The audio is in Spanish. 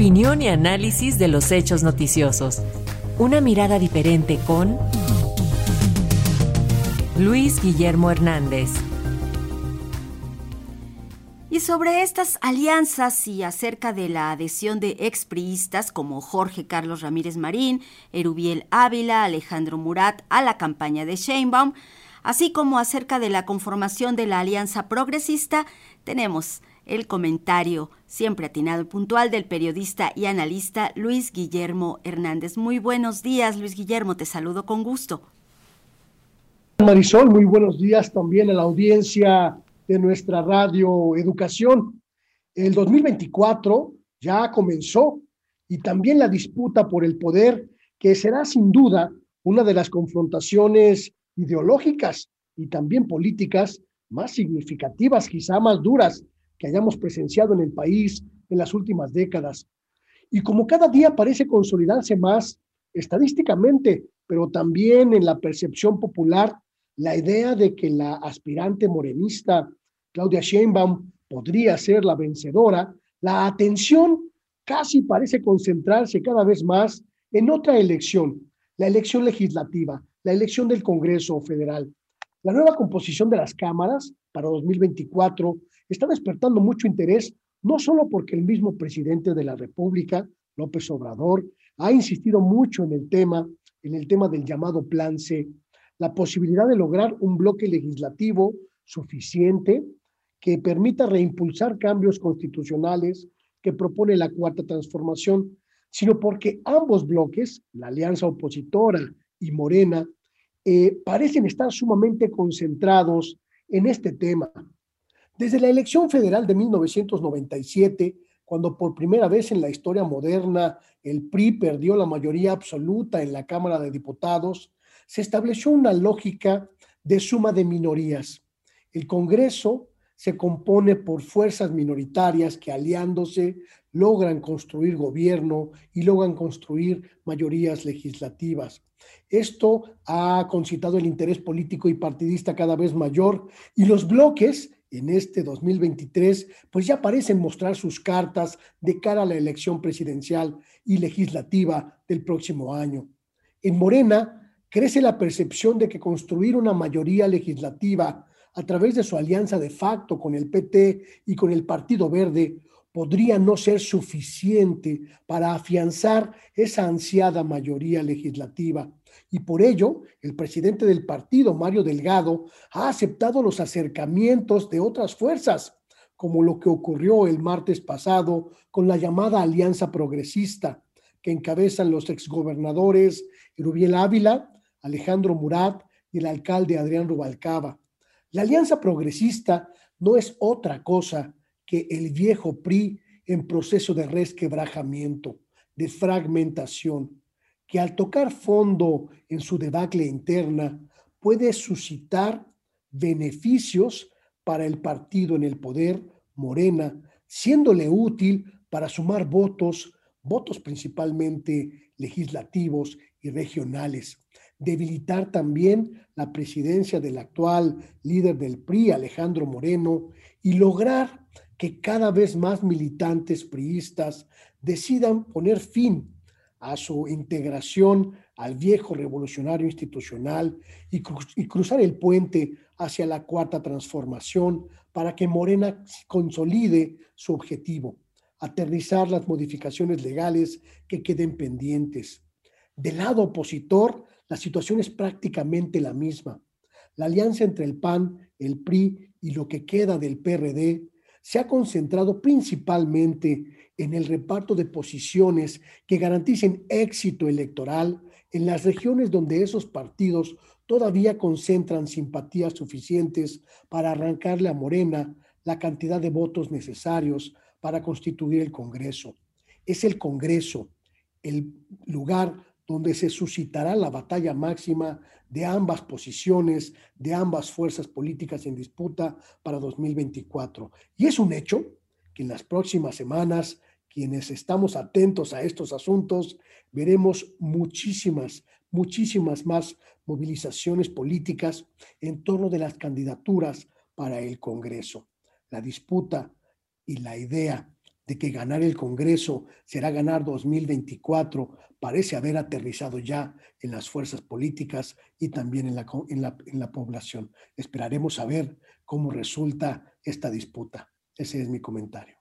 Opinión y análisis de los hechos noticiosos. Una mirada diferente con Luis Guillermo Hernández. Y sobre estas alianzas y acerca de la adhesión de expriistas como Jorge Carlos Ramírez Marín, Erubiel Ávila, Alejandro Murat a la campaña de Sheinbaum, así como acerca de la conformación de la Alianza Progresista, tenemos el comentario siempre atinado y puntual del periodista y analista Luis Guillermo Hernández. Muy buenos días, Luis Guillermo, te saludo con gusto. Marisol, muy buenos días también a la audiencia de nuestra radio Educación. El 2024 ya comenzó y también la disputa por el poder, que será sin duda una de las confrontaciones ideológicas y también políticas más significativas, quizá más duras que hayamos presenciado en el país en las últimas décadas. Y como cada día parece consolidarse más estadísticamente, pero también en la percepción popular, la idea de que la aspirante morenista Claudia Sheinbaum podría ser la vencedora, la atención casi parece concentrarse cada vez más en otra elección, la elección legislativa, la elección del Congreso Federal. La nueva composición de las cámaras para 2024 está despertando mucho interés, no solo porque el mismo presidente de la República, López Obrador, ha insistido mucho en el tema, en el tema del llamado Plan C, la posibilidad de lograr un bloque legislativo suficiente que permita reimpulsar cambios constitucionales que propone la cuarta transformación, sino porque ambos bloques, la alianza opositora y Morena, eh, parecen estar sumamente concentrados en este tema. Desde la elección federal de 1997, cuando por primera vez en la historia moderna el PRI perdió la mayoría absoluta en la Cámara de Diputados, se estableció una lógica de suma de minorías. El Congreso se compone por fuerzas minoritarias que aliándose logran construir gobierno y logran construir mayorías legislativas. Esto ha concitado el interés político y partidista cada vez mayor y los bloques en este 2023 pues ya parecen mostrar sus cartas de cara a la elección presidencial y legislativa del próximo año. En Morena crece la percepción de que construir una mayoría legislativa a través de su alianza de facto con el PT y con el Partido Verde podría no ser suficiente para afianzar esa ansiada mayoría legislativa. Y por ello, el presidente del partido, Mario Delgado, ha aceptado los acercamientos de otras fuerzas, como lo que ocurrió el martes pasado con la llamada Alianza Progresista, que encabezan los exgobernadores Rubiel Ávila, Alejandro Murat y el alcalde Adrián Rubalcaba. La Alianza Progresista no es otra cosa que el viejo PRI en proceso de resquebrajamiento, de fragmentación, que al tocar fondo en su debacle interna puede suscitar beneficios para el partido en el poder, Morena, siéndole útil para sumar votos, votos principalmente legislativos y regionales, debilitar también la presidencia del actual líder del PRI, Alejandro Moreno, y lograr que cada vez más militantes priistas decidan poner fin a su integración al viejo revolucionario institucional y, cruzar el puente hacia la cuarta transformación para que Morena consolide su objetivo, aterrizar las modificaciones legales que queden pendientes. Del lado opositor, la situación es prácticamente la misma. La alianza entre el PAN, el PRI y lo que queda del PRD se ha concentrado principalmente en el reparto de posiciones que garanticen éxito electoral en las regiones donde esos partidos todavía concentran simpatías suficientes para arrancarle a Morena la cantidad de votos necesarios para constituir el Congreso. Es el Congreso el lugar donde se suscitará la batalla máxima de ambas posiciones, de ambas fuerzas políticas en disputa para 2024. Y es un hecho que en las próximas semanas, quienes estamos atentos a estos asuntos, veremos muchísimas, muchísimas más movilizaciones políticas en torno de las candidaturas para el Congreso. La disputa y la idea de que ganar el Congreso será ganar 2024 parece haber aterrizado ya en las fuerzas políticas y también en la, población. Esperaremos a ver cómo resulta esta disputa. Ese es mi comentario.